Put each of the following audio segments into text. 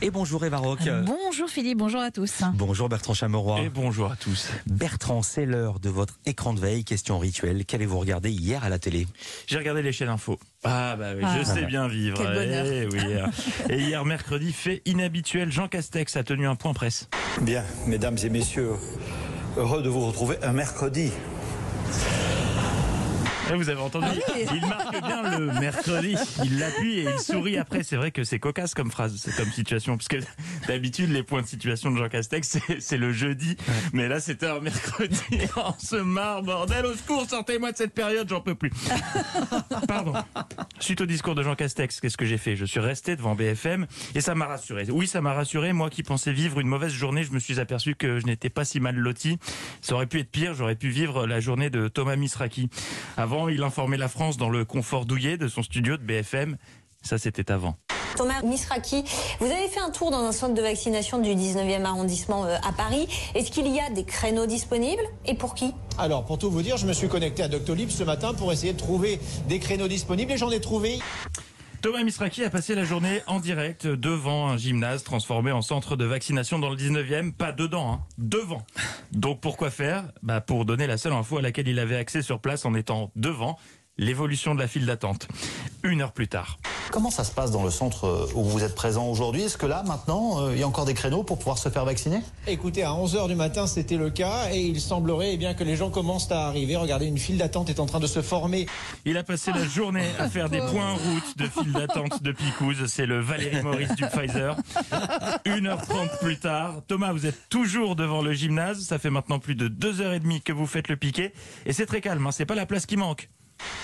Et bonjour Eva Rock. Bonjour Philippe, bonjour à tous. Bonjour Bertrand Chameroy. Et bonjour à tous. Bertrand, c'est l'heure de votre écran de veille. Question rituelle. Qu'avez-vous regardé hier à la télé? J'ai regardé les chaînes info. Ah bah oui, Ah. je sais bien vivre. Quel bonheur. Eh oui. Et hier mercredi, fait inhabituel, Jean Castex a tenu un point presse. Bien, mesdames et messieurs, heureux de vous retrouver un mercredi. Vous avez entendu Ah. Il marque bien le mercredi. Il l'appuie et il sourit après. C'est vrai que c'est cocasse comme phrase, comme situation, parce que d'habitude les points de situation de Jean Castex c'est- c'est le jeudi, mais là c'était un mercredi. On se marre, bordel au secours, sortez-moi de cette période, j'en peux plus. Pardon. Suite au discours de Jean Castex, qu'est-ce que j'ai fait? Je suis resté devant BFM et ça m'a rassuré. Oui, ça m'a rassuré. Moi qui pensais vivre une mauvaise journée, je me suis aperçu que je n'étais pas si mal loti. Ça aurait pu être pire. J'aurais pu vivre la journée de Thomas Misraki. Avant, il informait la France dans le confort douillet de son studio de BFM. Ça, c'était avant. Thomas Misraki, vous avez fait un tour dans un centre de vaccination du 19e arrondissement euh, à Paris. Est-ce qu'il y a des créneaux disponibles et pour qui? Alors, pour tout vous dire, je me suis connecté à Doctolib ce matin pour essayer de trouver des créneaux disponibles et j'en ai trouvé. Thomas Misraki a passé la journée en direct devant un gymnase transformé en centre de vaccination dans le 19e. Pas dedans, hein, devant. Donc pourquoi faire? Bah Pour donner la seule info à laquelle il avait accès sur place en étant devant, l'évolution de la file d'attente. Une heure plus tard. Comment ça se passe dans le centre euh, où vous êtes présent aujourd'hui? Est-ce que là, maintenant, euh, il y a encore des créneaux pour pouvoir se faire vacciner? Écoutez, à 11h du matin, c'était le cas et il semblerait eh bien, que les gens commencent à arriver. Regardez, une file d'attente est en train de se former. Il a passé la journée à faire des points en route de file d'attente de Picouze. C'est le Valérie Maurice du Pfizer. 1h30 plus tard. Thomas, vous êtes toujours devant le gymnase. Ça fait maintenant plus de 2h30 que vous faites le piquet. Et c'est très calme, hein. c'est pas la place qui manque.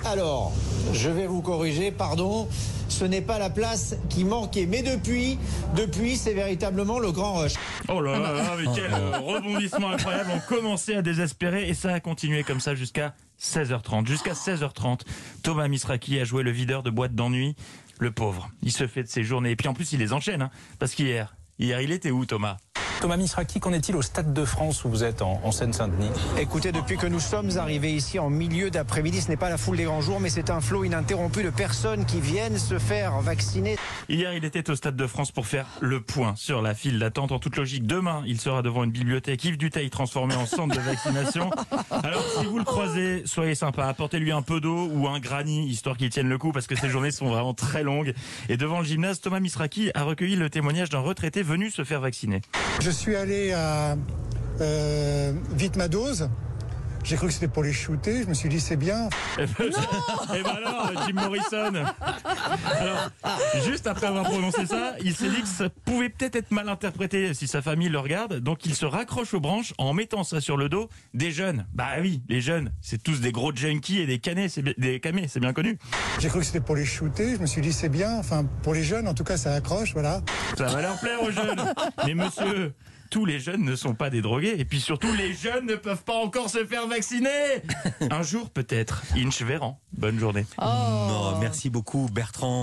Alors, je vais vous corriger, pardon, ce n'est pas la place qui manquait. Mais depuis, depuis, c'est véritablement le grand rush. Oh là là, là, mais quel euh, rebondissement incroyable. On commençait à désespérer et ça a continué comme ça jusqu'à 16h30. Jusqu'à 16h30, Thomas Misraki a joué le videur de boîte d'ennui. Le pauvre, il se fait de ses journées. Et puis en plus, il les enchaîne. hein. parce qu'hier, hier, il était où Thomas? Thomas Misraki, qu'en est-il au Stade de France où vous êtes en, en Seine-Saint-Denis? Écoutez, depuis que nous sommes arrivés ici en milieu d'après-midi, ce n'est pas la foule des grands jours, mais c'est un flot ininterrompu de personnes qui viennent se faire vacciner. Hier, il était au Stade de France pour faire le point sur la file d'attente. En toute logique, demain, il sera devant une bibliothèque Yves Duteil transformée en centre de vaccination. Alors, si vous le croisez, soyez sympa. Apportez-lui un peu d'eau ou un granit, histoire qu'il tienne le coup, parce que ces journées sont vraiment très longues. Et devant le gymnase, Thomas Misraki a recueilli le témoignage d'un retraité venu se faire vacciner. Je suis allé à euh, vite ma dose. J'ai cru que c'était pour les shooter. Je me suis dit c'est bien. Et ben alors, Jim Morrison. Alors, juste après avoir prononcé ça, il s'est dit que ça pouvait peut-être être mal interprété si sa famille le regarde. Donc, il se raccroche aux branches en mettant ça sur le dos des jeunes. Bah oui, les jeunes, c'est tous des gros junkies et des canets, c'est des camés, c'est bien connu. J'ai cru que c'était pour les shooter. Je me suis dit c'est bien. Enfin pour les jeunes en tout cas ça accroche. Voilà. Ça va leur plaire aux jeunes. Mais monsieur, tous les jeunes ne sont pas des drogués. Et puis surtout, les jeunes ne peuvent pas encore se faire vacciner. Un jour peut-être. Inch Véran. Bonne journée. Oh, Merci beaucoup Bertrand.